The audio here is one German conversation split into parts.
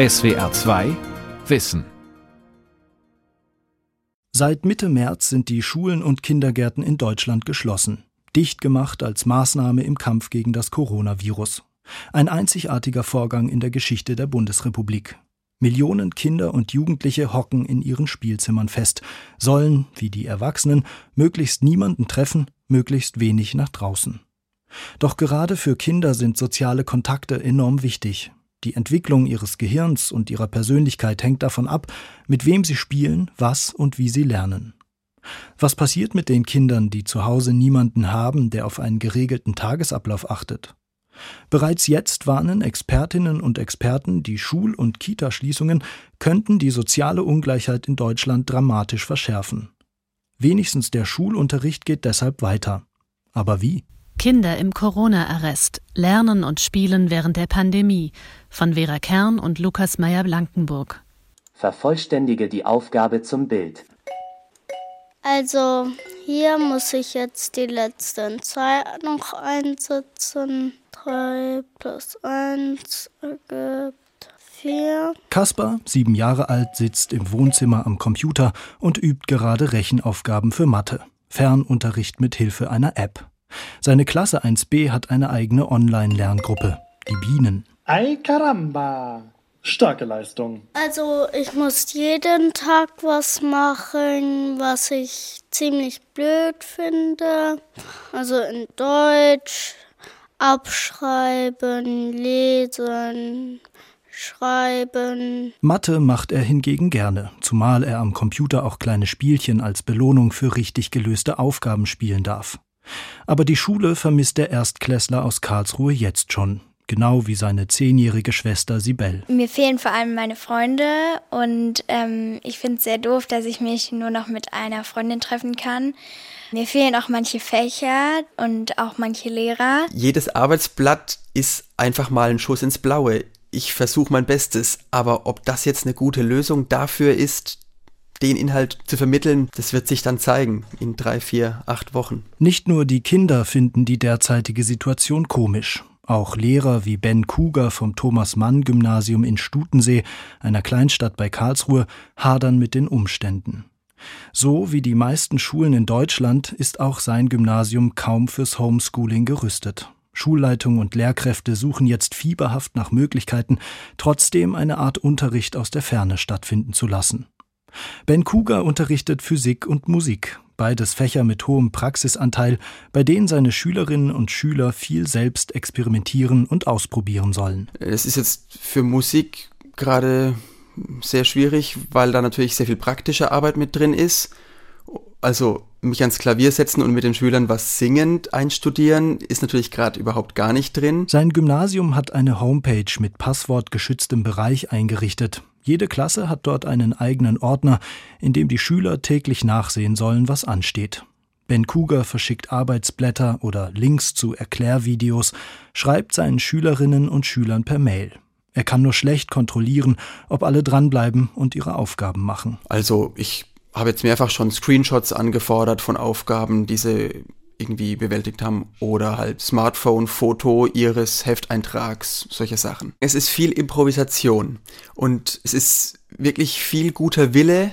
SWR 2 Wissen Seit Mitte März sind die Schulen und Kindergärten in Deutschland geschlossen, dicht gemacht als Maßnahme im Kampf gegen das Coronavirus. Ein einzigartiger Vorgang in der Geschichte der Bundesrepublik. Millionen Kinder und Jugendliche hocken in ihren Spielzimmern fest, sollen, wie die Erwachsenen, möglichst niemanden treffen, möglichst wenig nach draußen. Doch gerade für Kinder sind soziale Kontakte enorm wichtig, die Entwicklung ihres Gehirns und ihrer Persönlichkeit hängt davon ab, mit wem sie spielen, was und wie sie lernen. Was passiert mit den Kindern, die zu Hause niemanden haben, der auf einen geregelten Tagesablauf achtet? Bereits jetzt warnen Expertinnen und Experten, die Schul- und Kitaschließungen könnten die soziale Ungleichheit in Deutschland dramatisch verschärfen. Wenigstens der Schulunterricht geht deshalb weiter. Aber wie? Kinder im Corona-Arrest lernen und spielen während der Pandemie von Vera Kern und Lukas Meyer-Blankenburg. Vervollständige die Aufgabe zum Bild. Also hier muss ich jetzt die letzten zwei noch einsetzen. 3 plus 1 ergibt 4. Kaspar, sieben Jahre alt, sitzt im Wohnzimmer am Computer und übt gerade Rechenaufgaben für Mathe. Fernunterricht mit Hilfe einer App. Seine Klasse 1b hat eine eigene Online-Lerngruppe, die Bienen. Ay caramba! Starke Leistung. Also ich muss jeden Tag was machen, was ich ziemlich blöd finde. Also in Deutsch, abschreiben, lesen, schreiben. Mathe macht er hingegen gerne, zumal er am Computer auch kleine Spielchen als Belohnung für richtig gelöste Aufgaben spielen darf. Aber die Schule vermisst der Erstklässler aus Karlsruhe jetzt schon, genau wie seine zehnjährige Schwester Sibel. Mir fehlen vor allem meine Freunde und ähm, ich finde es sehr doof, dass ich mich nur noch mit einer Freundin treffen kann. Mir fehlen auch manche Fächer und auch manche Lehrer. Jedes Arbeitsblatt ist einfach mal ein Schuss ins Blaue. Ich versuche mein Bestes, aber ob das jetzt eine gute Lösung dafür ist, den Inhalt zu vermitteln, das wird sich dann zeigen in drei, vier, acht Wochen. Nicht nur die Kinder finden die derzeitige Situation komisch. Auch Lehrer wie Ben Kuger vom Thomas Mann Gymnasium in Stutensee, einer Kleinstadt bei Karlsruhe, hadern mit den Umständen. So wie die meisten Schulen in Deutschland ist auch sein Gymnasium kaum fürs Homeschooling gerüstet. Schulleitung und Lehrkräfte suchen jetzt fieberhaft nach Möglichkeiten, trotzdem eine Art Unterricht aus der Ferne stattfinden zu lassen. Ben Kuger unterrichtet Physik und Musik, beides Fächer mit hohem Praxisanteil, bei denen seine Schülerinnen und Schüler viel selbst experimentieren und ausprobieren sollen. Es ist jetzt für Musik gerade sehr schwierig, weil da natürlich sehr viel praktische Arbeit mit drin ist. Also mich ans Klavier setzen und mit den Schülern was singend einstudieren, ist natürlich gerade überhaupt gar nicht drin. Sein Gymnasium hat eine Homepage mit passwortgeschütztem Bereich eingerichtet. Jede Klasse hat dort einen eigenen Ordner, in dem die Schüler täglich nachsehen sollen, was ansteht. Ben Kuger verschickt Arbeitsblätter oder Links zu Erklärvideos, schreibt seinen Schülerinnen und Schülern per Mail. Er kann nur schlecht kontrollieren, ob alle dranbleiben und ihre Aufgaben machen. Also ich habe jetzt mehrfach schon Screenshots angefordert von Aufgaben, die sie irgendwie bewältigt haben oder halt Smartphone, Foto ihres Hefteintrags, solche Sachen. Es ist viel Improvisation und es ist wirklich viel guter Wille,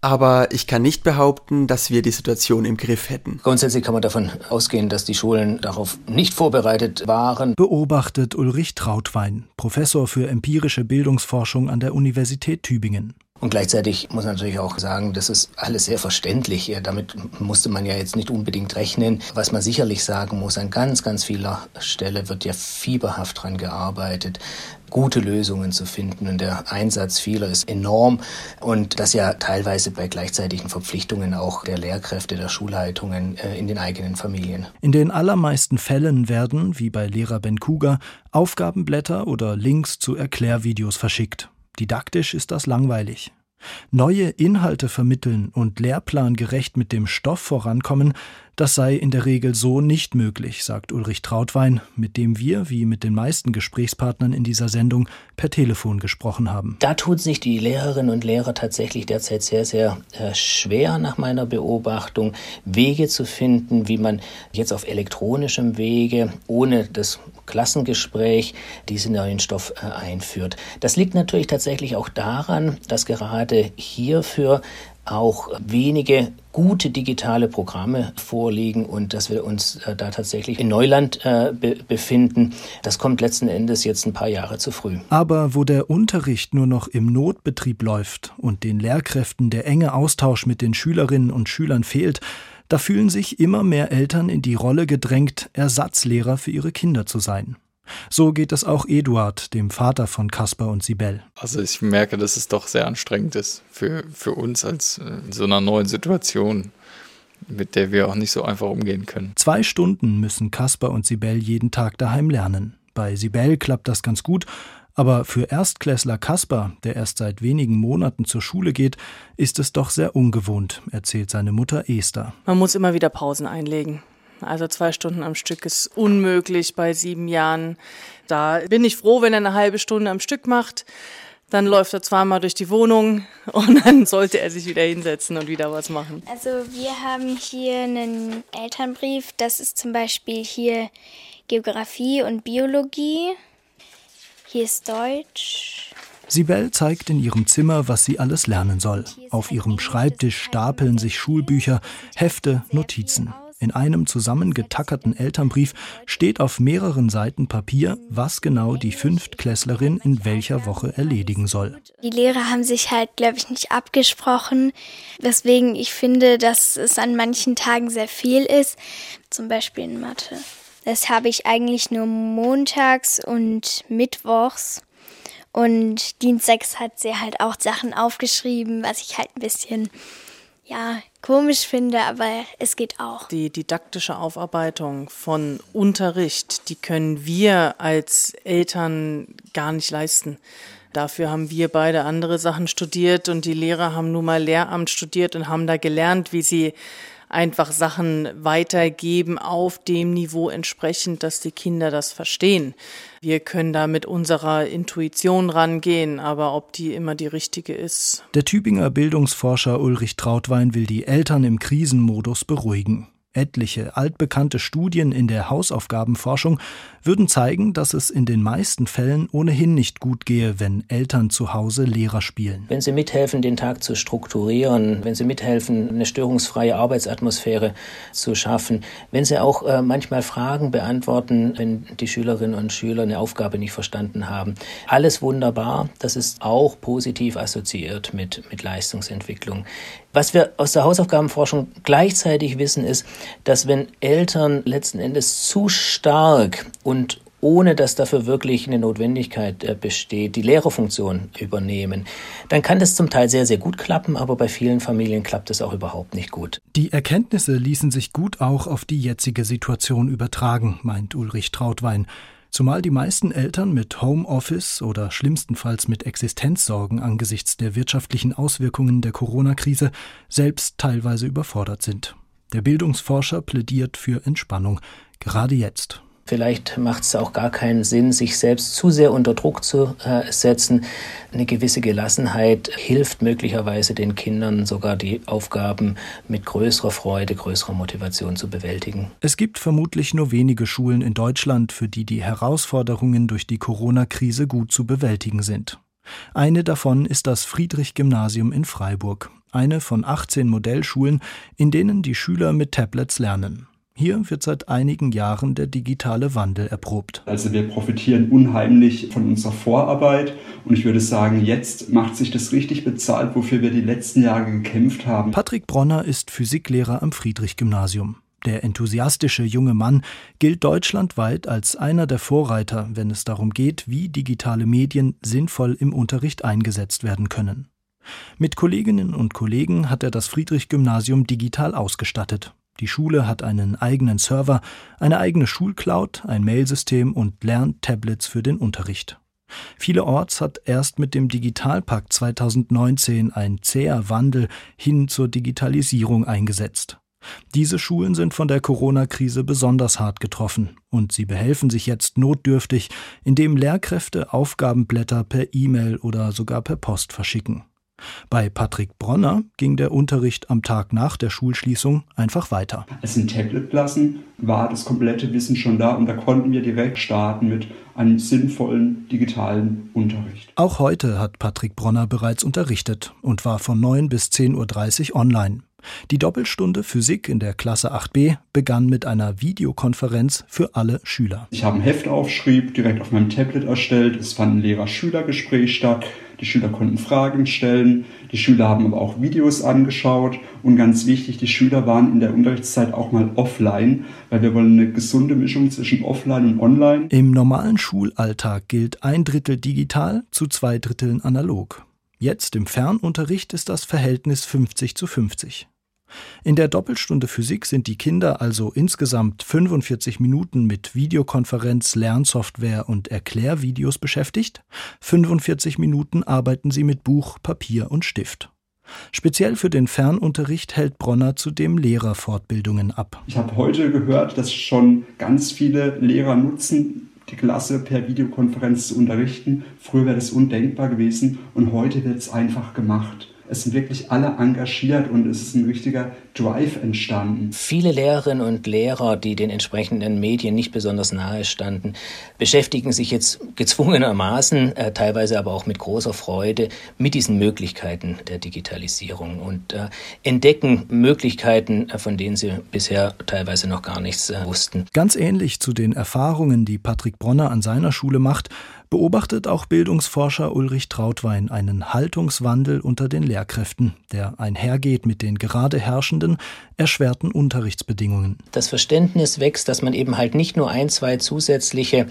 aber ich kann nicht behaupten, dass wir die Situation im Griff hätten. Grundsätzlich kann man davon ausgehen, dass die Schulen darauf nicht vorbereitet waren. Beobachtet Ulrich Trautwein, Professor für empirische Bildungsforschung an der Universität Tübingen. Und gleichzeitig muss man natürlich auch sagen, das ist alles sehr verständlich. Damit musste man ja jetzt nicht unbedingt rechnen. Was man sicherlich sagen muss, an ganz, ganz vieler Stelle wird ja fieberhaft dran gearbeitet, gute Lösungen zu finden. Und der Einsatz vieler ist enorm. Und das ja teilweise bei gleichzeitigen Verpflichtungen auch der Lehrkräfte, der Schulleitungen äh, in den eigenen Familien. In den allermeisten Fällen werden, wie bei Lehrer Ben Kuger, Aufgabenblätter oder Links zu Erklärvideos verschickt. Didaktisch ist das langweilig. Neue Inhalte vermitteln und lehrplangerecht mit dem Stoff vorankommen, das sei in der Regel so nicht möglich, sagt Ulrich Trautwein, mit dem wir, wie mit den meisten Gesprächspartnern in dieser Sendung, per Telefon gesprochen haben. Da tut sich die Lehrerinnen und Lehrer tatsächlich derzeit sehr, sehr äh, schwer nach meiner Beobachtung, Wege zu finden, wie man jetzt auf elektronischem Wege, ohne das Klassengespräch diesen neuen Stoff äh, einführt. Das liegt natürlich tatsächlich auch daran, dass gerade hierfür auch wenige gute digitale Programme vorliegen und dass wir uns äh, da tatsächlich in Neuland äh, be befinden. Das kommt letzten Endes jetzt ein paar Jahre zu früh. Aber wo der Unterricht nur noch im Notbetrieb läuft und den Lehrkräften der enge Austausch mit den Schülerinnen und Schülern fehlt, da fühlen sich immer mehr Eltern in die Rolle gedrängt, Ersatzlehrer für ihre Kinder zu sein. So geht es auch Eduard, dem Vater von Kasper und Sibel. Also ich merke, dass es doch sehr anstrengend ist für, für uns als äh, in so einer neuen Situation, mit der wir auch nicht so einfach umgehen können. Zwei Stunden müssen Kasper und Sibel jeden Tag daheim lernen. Bei Sibel klappt das ganz gut, aber für Erstklässler Kasper, der erst seit wenigen Monaten zur Schule geht, ist es doch sehr ungewohnt, erzählt seine Mutter Esther. Man muss immer wieder Pausen einlegen. Also zwei Stunden am Stück ist unmöglich bei sieben Jahren. Da bin ich froh, wenn er eine halbe Stunde am Stück macht. Dann läuft er zweimal durch die Wohnung und dann sollte er sich wieder hinsetzen und wieder was machen. Also wir haben hier einen Elternbrief. Das ist zum Beispiel hier Geografie und Biologie. Hier ist Deutsch. Sibel zeigt in ihrem Zimmer, was sie alles lernen soll. Auf ihrem Schreibtisch stapeln sich Schulbücher, Hefte, Notizen. In einem zusammengetackerten Elternbrief steht auf mehreren Seiten Papier, was genau die Fünftklässlerin in welcher Woche erledigen soll. Die Lehrer haben sich halt, glaube ich, nicht abgesprochen, weswegen ich finde, dass es an manchen Tagen sehr viel ist, zum Beispiel in Mathe. Das habe ich eigentlich nur montags und mittwochs. Und dienstags hat sie halt auch Sachen aufgeschrieben, was ich halt ein bisschen, ja, komisch finde, aber es geht auch. Die didaktische Aufarbeitung von Unterricht, die können wir als Eltern gar nicht leisten. Dafür haben wir beide andere Sachen studiert und die Lehrer haben nun mal Lehramt studiert und haben da gelernt, wie sie einfach Sachen weitergeben auf dem Niveau entsprechend, dass die Kinder das verstehen. Wir können da mit unserer Intuition rangehen, aber ob die immer die richtige ist. Der Tübinger Bildungsforscher Ulrich Trautwein will die Eltern im Krisenmodus beruhigen. Etliche altbekannte Studien in der Hausaufgabenforschung würden zeigen, dass es in den meisten Fällen ohnehin nicht gut gehe, wenn Eltern zu Hause Lehrer spielen. Wenn sie mithelfen, den Tag zu strukturieren, wenn sie mithelfen, eine störungsfreie Arbeitsatmosphäre zu schaffen, wenn sie auch äh, manchmal Fragen beantworten, wenn die Schülerinnen und Schüler eine Aufgabe nicht verstanden haben. Alles wunderbar. Das ist auch positiv assoziiert mit, mit Leistungsentwicklung. Was wir aus der Hausaufgabenforschung gleichzeitig wissen, ist, dass wenn Eltern letzten Endes zu stark und ohne dass dafür wirklich eine Notwendigkeit äh, besteht, die Lehrerfunktion übernehmen, dann kann das zum Teil sehr, sehr gut klappen, aber bei vielen Familien klappt es auch überhaupt nicht gut. Die Erkenntnisse ließen sich gut auch auf die jetzige Situation übertragen, meint Ulrich Trautwein. Zumal die meisten Eltern mit Homeoffice oder schlimmstenfalls mit Existenzsorgen angesichts der wirtschaftlichen Auswirkungen der Corona-Krise selbst teilweise überfordert sind. Der Bildungsforscher plädiert für Entspannung, gerade jetzt. Vielleicht macht es auch gar keinen Sinn, sich selbst zu sehr unter Druck zu äh, setzen. Eine gewisse Gelassenheit hilft möglicherweise den Kindern sogar die Aufgaben mit größerer Freude, größerer Motivation zu bewältigen. Es gibt vermutlich nur wenige Schulen in Deutschland, für die die Herausforderungen durch die Corona-Krise gut zu bewältigen sind. Eine davon ist das Friedrich-Gymnasium in Freiburg, eine von 18 Modellschulen, in denen die Schüler mit Tablets lernen. Hier wird seit einigen Jahren der digitale Wandel erprobt. Also wir profitieren unheimlich von unserer Vorarbeit und ich würde sagen, jetzt macht sich das richtig bezahlt, wofür wir die letzten Jahre gekämpft haben. Patrick Bronner ist Physiklehrer am Friedrich-Gymnasium. Der enthusiastische junge Mann gilt deutschlandweit als einer der Vorreiter, wenn es darum geht, wie digitale Medien sinnvoll im Unterricht eingesetzt werden können. Mit Kolleginnen und Kollegen hat er das Friedrich-Gymnasium digital ausgestattet. Die Schule hat einen eigenen Server, eine eigene Schulcloud, ein Mailsystem und Lerntablets für den Unterricht. Vielerorts hat erst mit dem Digitalpakt 2019 ein zäher Wandel hin zur Digitalisierung eingesetzt. Diese Schulen sind von der Corona-Krise besonders hart getroffen und sie behelfen sich jetzt notdürftig, indem Lehrkräfte Aufgabenblätter per E-Mail oder sogar per Post verschicken. Bei Patrick Bronner ging der Unterricht am Tag nach der Schulschließung einfach weiter. Als sind Tabletklassen war das komplette Wissen schon da und da konnten wir direkt starten mit einem sinnvollen digitalen Unterricht. Auch heute hat Patrick Bronner bereits unterrichtet und war von 9 bis 10.30 Uhr online. Die Doppelstunde Physik in der Klasse 8b begann mit einer Videokonferenz für alle Schüler. Ich habe einen Heftaufschrieb direkt auf meinem Tablet erstellt. Es fand ein Lehrer-Schüler-Gespräch statt. Die Schüler konnten Fragen stellen. Die Schüler haben aber auch Videos angeschaut. Und ganz wichtig, die Schüler waren in der Unterrichtszeit auch mal offline, weil wir wollen eine gesunde Mischung zwischen offline und online. Im normalen Schulalltag gilt ein Drittel digital zu zwei Dritteln analog. Jetzt im Fernunterricht ist das Verhältnis 50 zu 50. In der Doppelstunde Physik sind die Kinder also insgesamt 45 Minuten mit Videokonferenz, Lernsoftware und Erklärvideos beschäftigt. 45 Minuten arbeiten sie mit Buch, Papier und Stift. Speziell für den Fernunterricht hält Bronner zudem Lehrerfortbildungen ab. Ich habe heute gehört, dass schon ganz viele Lehrer nutzen, die Klasse per Videokonferenz zu unterrichten. Früher wäre das undenkbar gewesen und heute wird es einfach gemacht es sind wirklich alle engagiert und es ist ein richtiger Drive entstanden. Viele Lehrerinnen und Lehrer, die den entsprechenden Medien nicht besonders nahe standen, beschäftigen sich jetzt gezwungenermaßen, äh, teilweise aber auch mit großer Freude, mit diesen Möglichkeiten der Digitalisierung und äh, entdecken Möglichkeiten, äh, von denen sie bisher teilweise noch gar nichts äh, wussten. Ganz ähnlich zu den Erfahrungen, die Patrick Bronner an seiner Schule macht, beobachtet auch Bildungsforscher Ulrich Trautwein einen Haltungswandel unter den Lehrkräften, der einhergeht mit den gerade herrschenden, erschwerten Unterrichtsbedingungen. Das Verständnis wächst, dass man eben halt nicht nur ein, zwei zusätzliche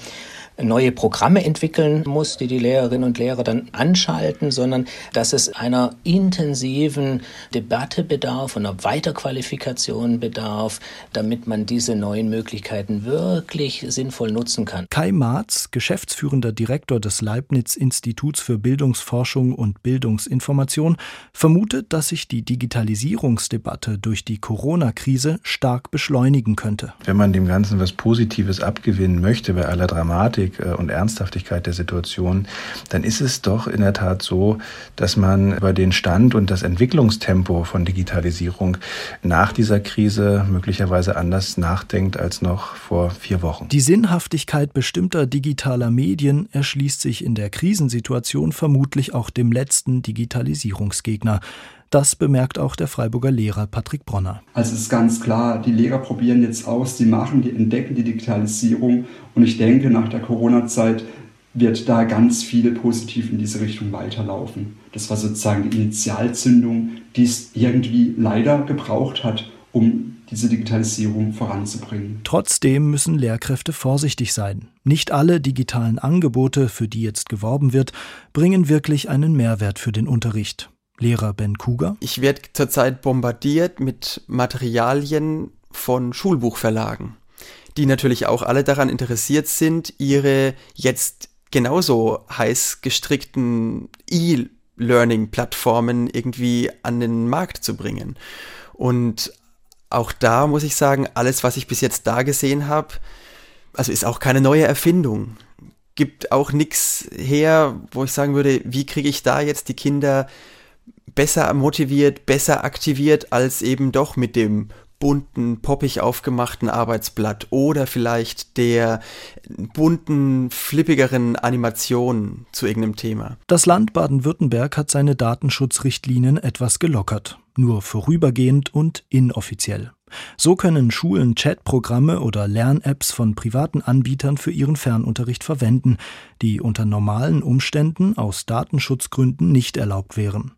neue Programme entwickeln muss, die die Lehrerinnen und Lehrer dann anschalten, sondern dass es einer intensiven Debatte bedarf, einer Weiterqualifikation bedarf, damit man diese neuen Möglichkeiten wirklich sinnvoll nutzen kann. Kai Marz, geschäftsführender Direktor des Leibniz Instituts für Bildungsforschung und Bildungsinformation, vermutet, dass sich die Digitalisierungsdebatte durch die Corona-Krise stark beschleunigen könnte. Wenn man dem Ganzen was Positives abgewinnen möchte bei aller Dramatik, äh, und Ernsthaftigkeit der Situation, dann ist es doch in der Tat so, dass man über den Stand und das Entwicklungstempo von Digitalisierung nach dieser Krise möglicherweise anders nachdenkt als noch vor vier Wochen. Die Sinnhaftigkeit bestimmter digitaler Medien erschließt sich in der Krisensituation vermutlich auch dem letzten Digitalisierungsgegner. Das bemerkt auch der Freiburger Lehrer Patrick Bronner. Also es ist ganz klar, die Lehrer probieren jetzt aus, die machen, die entdecken die Digitalisierung und ich denke, nach der Corona-Zeit wird da ganz viel positiv in diese Richtung weiterlaufen. Das war sozusagen die Initialzündung, die es irgendwie leider gebraucht hat, um diese Digitalisierung voranzubringen. Trotzdem müssen Lehrkräfte vorsichtig sein. Nicht alle digitalen Angebote, für die jetzt geworben wird, bringen wirklich einen Mehrwert für den Unterricht. Lehrer Ben Kuger. Ich werde zurzeit bombardiert mit Materialien von Schulbuchverlagen, die natürlich auch alle daran interessiert sind, ihre jetzt genauso heiß gestrickten E-Learning-Plattformen irgendwie an den Markt zu bringen. Und auch da muss ich sagen, alles, was ich bis jetzt da gesehen habe, also ist auch keine neue Erfindung. Gibt auch nichts her, wo ich sagen würde, wie kriege ich da jetzt die Kinder besser motiviert, besser aktiviert als eben doch mit dem bunten, poppig aufgemachten Arbeitsblatt oder vielleicht der bunten, flippigeren Animation zu irgendeinem Thema. Das Land Baden-Württemberg hat seine Datenschutzrichtlinien etwas gelockert, nur vorübergehend und inoffiziell. So können Schulen Chatprogramme oder Lern-Apps von privaten Anbietern für ihren Fernunterricht verwenden, die unter normalen Umständen aus Datenschutzgründen nicht erlaubt wären.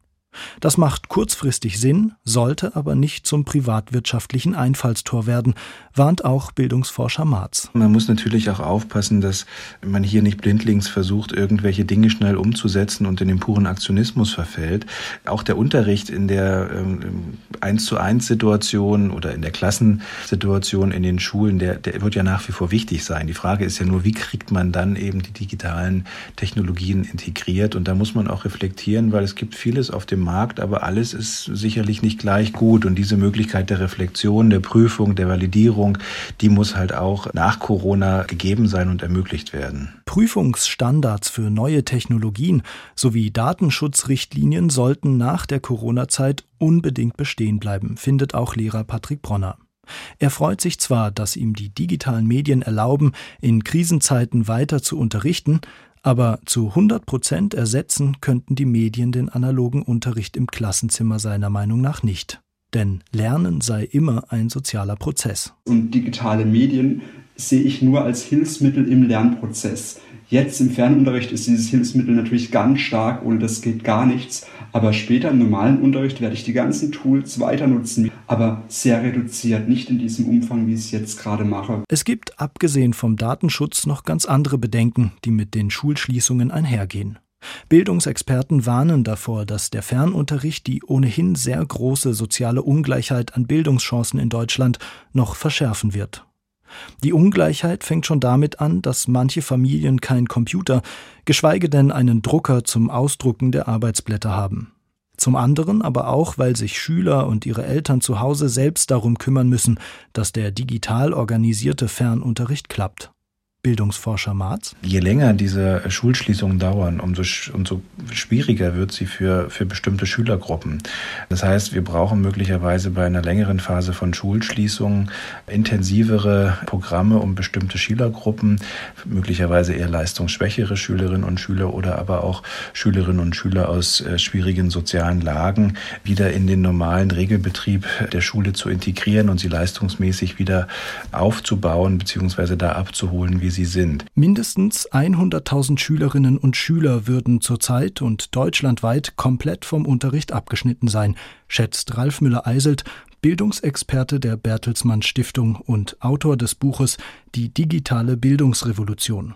Das macht kurzfristig Sinn, sollte aber nicht zum privatwirtschaftlichen Einfallstor werden, warnt auch Bildungsforscher Marz. Man muss natürlich auch aufpassen, dass man hier nicht blindlings versucht, irgendwelche Dinge schnell umzusetzen und in den puren Aktionismus verfällt. Auch der Unterricht in der ähm, 1 zu 1 Situation oder in der Klassensituation in den Schulen, der, der wird ja nach wie vor wichtig sein. Die Frage ist ja nur, wie kriegt man dann eben die digitalen Technologien integriert? Und da muss man auch reflektieren, weil es gibt vieles auf dem Markt, aber alles ist sicherlich nicht gleich gut. Und diese Möglichkeit der Reflexion, der Prüfung, der Validierung, die muss halt auch nach Corona gegeben sein und ermöglicht werden. Prüfungsstandards für neue Technologien sowie Datenschutzrichtlinien sollten nach der Corona-Zeit unbedingt bestehen bleiben, findet auch Lehrer Patrick Bronner. Er freut sich zwar, dass ihm die digitalen Medien erlauben, in Krisenzeiten weiter zu unterrichten, aber zu 100 Prozent ersetzen könnten die Medien den analogen Unterricht im Klassenzimmer seiner Meinung nach nicht. Denn Lernen sei immer ein sozialer Prozess. Und digitale Medien sehe ich nur als Hilfsmittel im Lernprozess. Jetzt im Fernunterricht ist dieses Hilfsmittel natürlich ganz stark und das geht gar nichts. Aber später im normalen Unterricht werde ich die ganzen Tools weiter nutzen, aber sehr reduziert, nicht in diesem Umfang, wie ich es jetzt gerade mache. Es gibt, abgesehen vom Datenschutz, noch ganz andere Bedenken, die mit den Schulschließungen einhergehen. Bildungsexperten warnen davor, dass der Fernunterricht die ohnehin sehr große soziale Ungleichheit an Bildungschancen in Deutschland noch verschärfen wird. Die Ungleichheit fängt schon damit an, dass manche Familien keinen Computer, geschweige denn einen Drucker zum Ausdrucken der Arbeitsblätter haben. Zum anderen aber auch, weil sich Schüler und ihre Eltern zu Hause selbst darum kümmern müssen, dass der digital organisierte Fernunterricht klappt. Bildungsforscher Marz. Je länger diese Schulschließungen dauern, umso, umso schwieriger wird sie für, für bestimmte Schülergruppen. Das heißt, wir brauchen möglicherweise bei einer längeren Phase von Schulschließungen intensivere Programme, um bestimmte Schülergruppen, möglicherweise eher leistungsschwächere Schülerinnen und Schüler oder aber auch Schülerinnen und Schüler aus äh, schwierigen sozialen Lagen wieder in den normalen Regelbetrieb der Schule zu integrieren und sie leistungsmäßig wieder aufzubauen bzw. da abzuholen, wie sie sie sind. Mindestens 100.000 Schülerinnen und Schüler würden zurzeit und deutschlandweit komplett vom Unterricht abgeschnitten sein, schätzt Ralf Müller-Eiselt, Bildungsexperte der Bertelsmann Stiftung und Autor des Buches Die digitale Bildungsrevolution.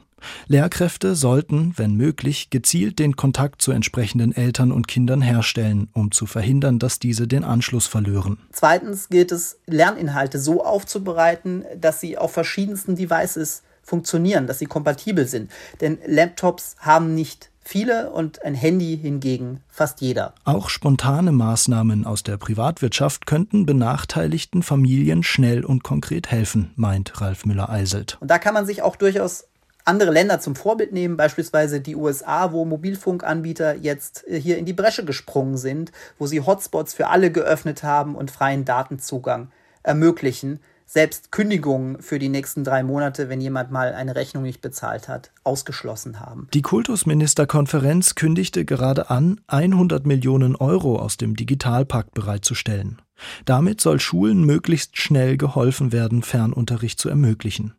Lehrkräfte sollten, wenn möglich, gezielt den Kontakt zu entsprechenden Eltern und Kindern herstellen, um zu verhindern, dass diese den Anschluss verlören. Zweitens gilt es, Lerninhalte so aufzubereiten, dass sie auf verschiedensten Devices funktionieren, dass sie kompatibel sind. Denn Laptops haben nicht viele und ein Handy hingegen fast jeder. Auch spontane Maßnahmen aus der Privatwirtschaft könnten benachteiligten Familien schnell und konkret helfen, meint Ralf Müller-Eiselt. Und da kann man sich auch durchaus andere Länder zum Vorbild nehmen, beispielsweise die USA, wo Mobilfunkanbieter jetzt äh, hier in die Bresche gesprungen sind, wo sie Hotspots für alle geöffnet haben und freien Datenzugang ermöglichen selbst Kündigungen für die nächsten drei Monate, wenn jemand mal eine Rechnung nicht bezahlt hat, ausgeschlossen haben. Die Kultusministerkonferenz kündigte gerade an, 100 Millionen Euro aus dem Digitalpakt bereitzustellen. Damit soll Schulen möglichst schnell geholfen werden, Fernunterricht zu ermöglichen.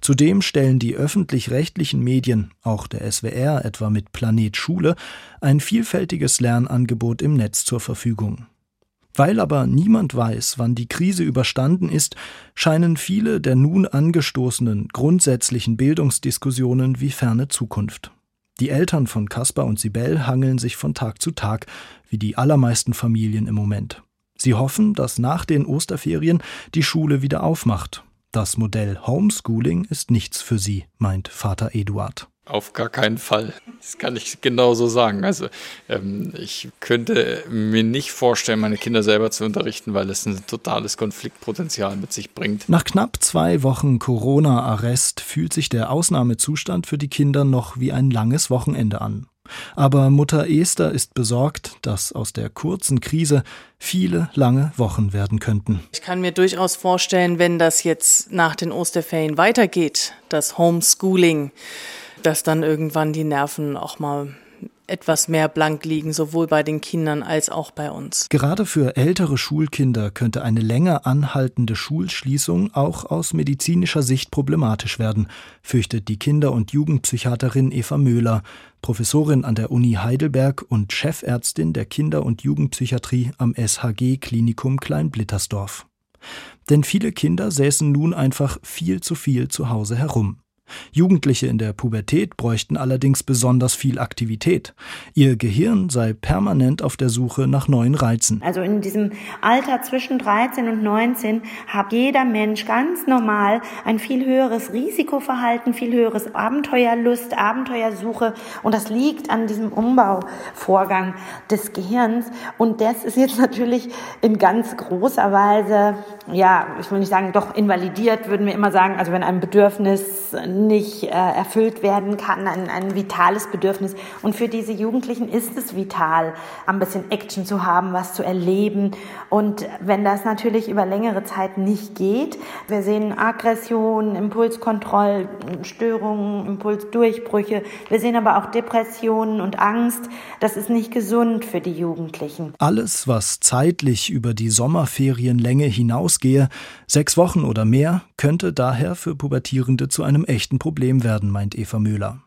Zudem stellen die öffentlich-rechtlichen Medien, auch der SWR etwa mit Planet Schule, ein vielfältiges Lernangebot im Netz zur Verfügung. Weil aber niemand weiß, wann die Krise überstanden ist, scheinen viele der nun angestoßenen grundsätzlichen Bildungsdiskussionen wie ferne Zukunft. Die Eltern von Caspar und Sibel hangeln sich von Tag zu Tag, wie die allermeisten Familien im Moment. Sie hoffen, dass nach den Osterferien die Schule wieder aufmacht. Das Modell Homeschooling ist nichts für sie, meint Vater Eduard. Auf gar keinen Fall. Das kann ich genau so sagen. Also ähm, ich könnte mir nicht vorstellen, meine Kinder selber zu unterrichten, weil es ein totales Konfliktpotenzial mit sich bringt. Nach knapp zwei Wochen Corona-Arrest fühlt sich der Ausnahmezustand für die Kinder noch wie ein langes Wochenende an. Aber Mutter Esther ist besorgt, dass aus der kurzen Krise viele lange Wochen werden könnten. Ich kann mir durchaus vorstellen, wenn das jetzt nach den Osterferien weitergeht, das Homeschooling, dass dann irgendwann die Nerven auch mal etwas mehr blank liegen, sowohl bei den Kindern als auch bei uns. Gerade für ältere Schulkinder könnte eine länger anhaltende Schulschließung auch aus medizinischer Sicht problematisch werden, fürchtet die Kinder- und Jugendpsychiaterin Eva Möhler, Professorin an der Uni Heidelberg und Chefärztin der Kinder- und Jugendpsychiatrie am SHG Klinikum Kleinblittersdorf. Denn viele Kinder säßen nun einfach viel zu viel zu Hause herum. Jugendliche in der Pubertät bräuchten allerdings besonders viel Aktivität. Ihr Gehirn sei permanent auf der Suche nach neuen Reizen. Also in diesem Alter zwischen 13 und 19 hat jeder Mensch ganz normal ein viel höheres Risikoverhalten, viel höheres Abenteuerlust, Abenteuersuche und das liegt an diesem Umbauvorgang des Gehirns und das ist jetzt natürlich in ganz großer Weise, ja, ich will nicht sagen, doch invalidiert, würden wir immer sagen, also wenn ein Bedürfnis nicht äh, erfüllt werden kann, ein, ein vitales Bedürfnis. Und für diese Jugendlichen ist es vital, ein bisschen Action zu haben, was zu erleben. Und wenn das natürlich über längere Zeit nicht geht, wir sehen Aggressionen, Impulskontrollstörungen, Impulsdurchbrüche, wir sehen aber auch Depressionen und Angst. Das ist nicht gesund für die Jugendlichen. Alles, was zeitlich über die Sommerferienlänge hinausgehe, sechs Wochen oder mehr, könnte daher für Pubertierende zu einem echten echten Problem werden, meint Eva Müller.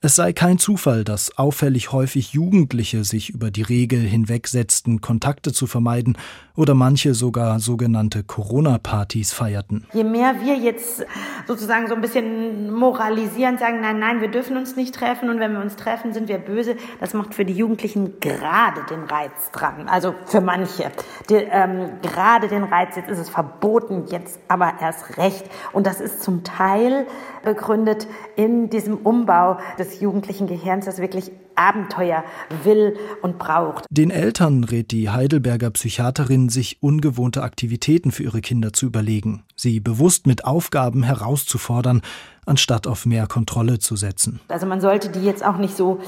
Es sei kein Zufall, dass auffällig häufig Jugendliche sich über die Regel hinwegsetzten, Kontakte zu vermeiden oder manche sogar sogenannte Corona-Partys feierten. Je mehr wir jetzt sozusagen so ein bisschen moralisieren, sagen, nein, nein, wir dürfen uns nicht treffen und wenn wir uns treffen, sind wir böse, das macht für die Jugendlichen gerade den Reiz dran. Also für manche. Die, ähm, gerade den Reiz, jetzt ist es verboten, jetzt aber erst recht. Und das ist zum Teil begründet in diesem Umbau des jugendlichen Gehirns, das wirklich Abenteuer will und braucht. Den Eltern rät die Heidelberger Psychiaterin, sich ungewohnte Aktivitäten für ihre Kinder zu überlegen, sie bewusst mit Aufgaben herauszufordern, anstatt auf mehr Kontrolle zu setzen. Also man sollte die jetzt auch nicht so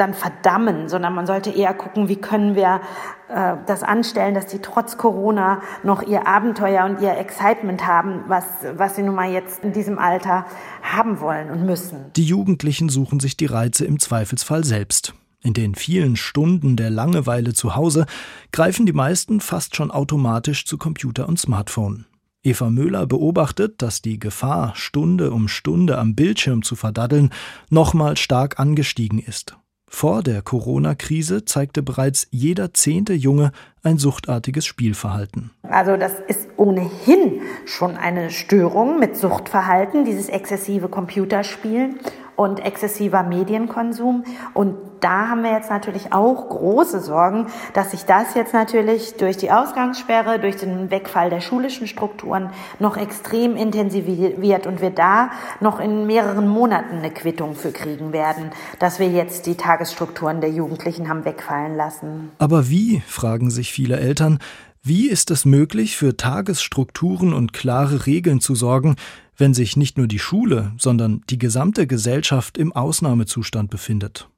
dann verdammen, sondern man sollte eher gucken, wie können wir äh, das anstellen, dass die trotz Corona noch ihr Abenteuer und ihr Excitement haben, was, was sie nun mal jetzt in diesem Alter haben wollen und müssen. Die Jugendlichen suchen sich die Reize im Zweifelsfall selbst. In den vielen Stunden der Langeweile zu Hause greifen die meisten fast schon automatisch zu Computer und Smartphone. Eva Möhler beobachtet, dass die Gefahr, Stunde um Stunde am Bildschirm zu verdaddeln, nochmal stark angestiegen ist. Vor der Corona-Krise zeigte bereits jeder zehnte Junge ein suchtartiges Spielverhalten. Also das ist ohnehin schon eine Störung mit Suchtverhalten, dieses exzessive Computerspielen und exzessiver Medienkonsum. Und da haben wir jetzt natürlich auch große Sorgen, dass sich das jetzt natürlich durch die Ausgangssperre, durch den Wegfall der schulischen Strukturen noch extrem intensiviert und wir da noch in mehreren Monaten eine Quittung für kriegen werden, dass wir jetzt die Tagesstrukturen der Jugendlichen haben wegfallen lassen. Aber wie, fragen sich viele Eltern, wie ist es möglich, für Tagesstrukturen und klare Regeln zu sorgen, wenn sich nicht nur die Schule, sondern die gesamte Gesellschaft im Ausnahmezustand befindet.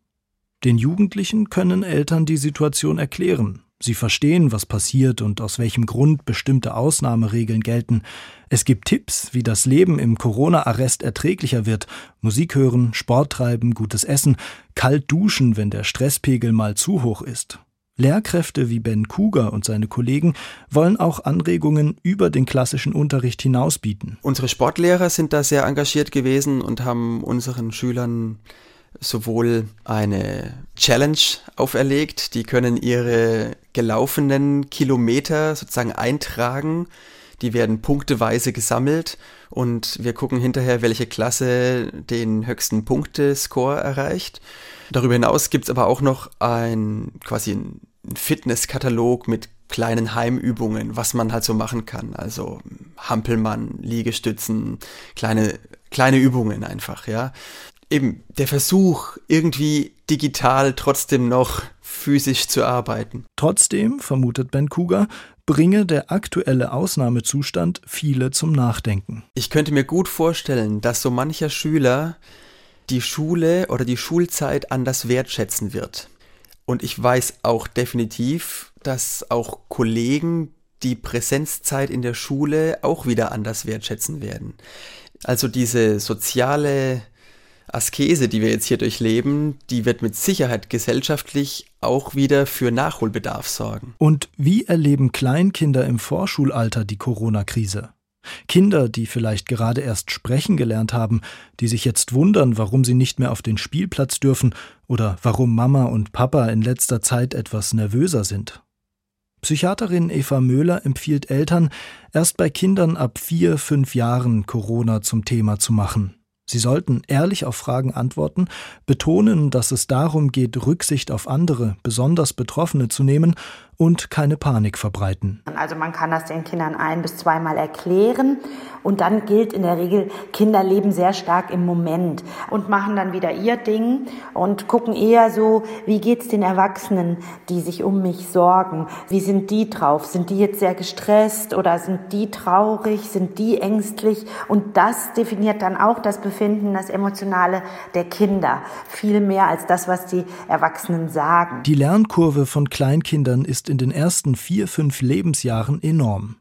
Den Jugendlichen können Eltern die Situation erklären. Sie verstehen, was passiert und aus welchem Grund bestimmte Ausnahmeregeln gelten. Es gibt Tipps, wie das Leben im Corona-Arrest erträglicher wird. Musik hören, Sport treiben, gutes Essen, kalt duschen, wenn der Stresspegel mal zu hoch ist. Lehrkräfte wie Ben Kuger und seine Kollegen wollen auch Anregungen über den klassischen Unterricht hinaus bieten. Unsere Sportlehrer sind da sehr engagiert gewesen und haben unseren Schülern sowohl eine Challenge auferlegt, die können ihre gelaufenen Kilometer sozusagen eintragen, die werden punkteweise gesammelt und wir gucken hinterher, welche Klasse den höchsten Punktescore erreicht. Darüber hinaus gibt es aber auch noch ein quasi ein Fitnesskatalog mit kleinen Heimübungen, was man halt so machen kann. Also Hampelmann, Liegestützen, kleine, kleine Übungen einfach, ja. Eben der Versuch, irgendwie digital trotzdem noch physisch zu arbeiten. Trotzdem, vermutet Ben Kuger, bringe der aktuelle Ausnahmezustand viele zum Nachdenken. Ich könnte mir gut vorstellen, dass so mancher Schüler die Schule oder die Schulzeit anders wertschätzen wird. Und ich weiß auch definitiv, dass auch Kollegen die Präsenzzeit in der Schule auch wieder anders wertschätzen werden. Also diese soziale Askese, die wir jetzt hier durchleben, die wird mit Sicherheit gesellschaftlich auch wieder für Nachholbedarf sorgen. Und wie erleben Kleinkinder im Vorschulalter die Corona-Krise? Kinder, die vielleicht gerade erst sprechen gelernt haben, die sich jetzt wundern, warum sie nicht mehr auf den Spielplatz dürfen oder warum Mama und Papa in letzter Zeit etwas nervöser sind. Psychiaterin Eva Möhler empfiehlt Eltern, erst bei Kindern ab vier, fünf Jahren Corona zum Thema zu machen. Sie sollten ehrlich auf Fragen antworten, betonen, dass es darum geht, Rücksicht auf andere, besonders Betroffene zu nehmen und keine Panik verbreiten. Also man kann das den Kindern ein bis zweimal erklären und dann gilt in der Regel, Kinder leben sehr stark im Moment und machen dann wieder ihr Ding und gucken eher so, wie geht's den Erwachsenen, die sich um mich sorgen? Wie sind die drauf? Sind die jetzt sehr gestresst oder sind die traurig? Sind die ängstlich? Und das definiert dann auch das Befinden, das Emotionale der Kinder. Viel mehr als das, was die Erwachsenen sagen. Die Lernkurve von Kleinkindern ist in den ersten vier, fünf Lebensjahren enorm.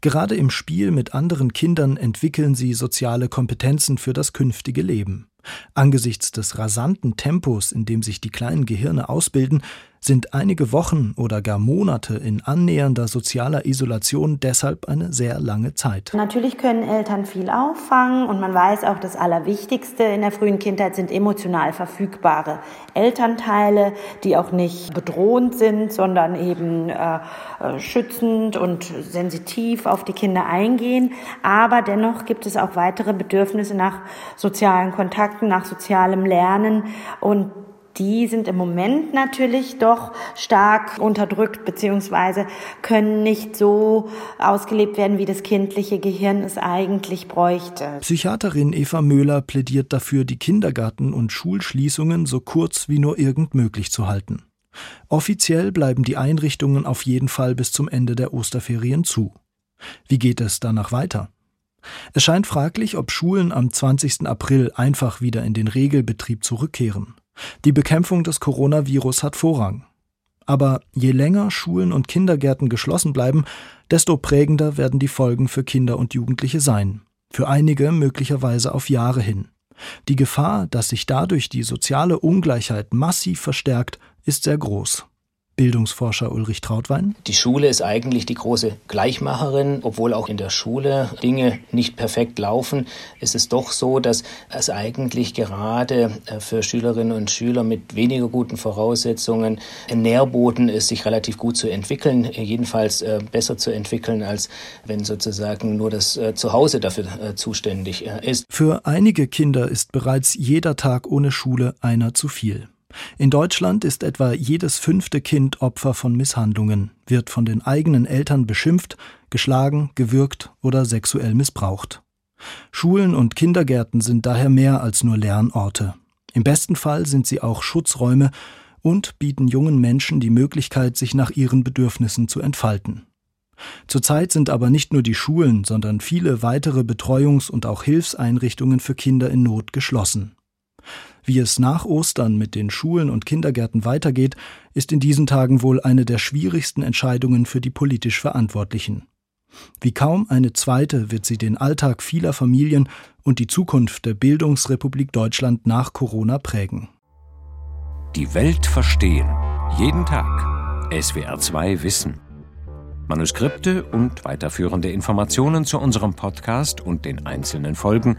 Gerade im Spiel mit anderen Kindern entwickeln sie soziale Kompetenzen für das künftige Leben. Angesichts des rasanten Tempos, in dem sich die kleinen Gehirne ausbilden, sind einige Wochen oder gar Monate in annähernder sozialer Isolation deshalb eine sehr lange Zeit. Natürlich können Eltern viel auffangen und man weiß auch, das Allerwichtigste in der frühen Kindheit sind emotional verfügbare Elternteile, die auch nicht bedrohend sind, sondern eben äh, äh schützend und sensitiv auf die Kinder eingehen. Aber dennoch gibt es auch weitere Bedürfnisse nach sozialen Kontakten, nach sozialem Lernen und die sind im Moment natürlich doch stark unterdrückt beziehungsweise können nicht so ausgelebt werden, wie das kindliche Gehirn es eigentlich bräuchte. Psychiaterin Eva Möhler plädiert dafür, die Kindergarten- und Schulschließungen so kurz wie nur irgend möglich zu halten. Offiziell bleiben die Einrichtungen auf jeden Fall bis zum Ende der Osterferien zu. Wie geht es danach weiter? Es scheint fraglich, ob Schulen am 20. April einfach wieder in den Regelbetrieb zurückkehren. Die Bekämpfung des Coronavirus hat Vorrang. Aber je länger Schulen und Kindergärten geschlossen bleiben, desto prägender werden die Folgen für Kinder und Jugendliche sein. Für einige möglicherweise auf Jahre hin. Die Gefahr, dass sich dadurch die soziale Ungleichheit massiv verstärkt, ist sehr groß. Bildungsforscher Ulrich Trautwein. Die Schule ist eigentlich die große Gleichmacherin. Obwohl auch in der Schule Dinge nicht perfekt laufen, ist es doch so, dass es eigentlich gerade äh, für Schülerinnen und Schüler mit weniger guten Voraussetzungen ein Nährboden ist, sich relativ gut zu entwickeln, jedenfalls äh, besser zu entwickeln, als wenn sozusagen nur das äh, Zuhause dafür zuständig ist. Für einige Kinder ist bereits jeder Tag ohne Schule einer zu viel. In Deutschland ist etwa jedes fünfte Kind Opfer von Misshandlungen, wird von den eigenen Eltern beschimpft, geschlagen, gewürgt oder sexuell missbraucht. Schulen und Kindergärten sind daher mehr als nur Lernorte. Im besten Fall sind sie auch Schutzräume und bieten jungen Menschen die Möglichkeit, sich nach ihren Bedürfnissen zu entfalten. Zurzeit sind aber nicht nur die Schulen, sondern viele weitere Betreuungs- und auch Hilfseinrichtungen für Kinder in Not geschlossen. Wie es nach Ostern mit den Schulen und Kindergärten weitergeht, ist in diesen Tagen wohl eine der schwierigsten Entscheidungen für die politisch Verantwortlichen. Wie kaum eine zweite wird sie den Alltag vieler Familien und die Zukunft der Bildungsrepublik Deutschland nach Corona prägen. Die Welt verstehen. Jeden Tag. SWR2 Wissen. Manuskripte und weiterführende Informationen zu unserem Podcast und den einzelnen Folgen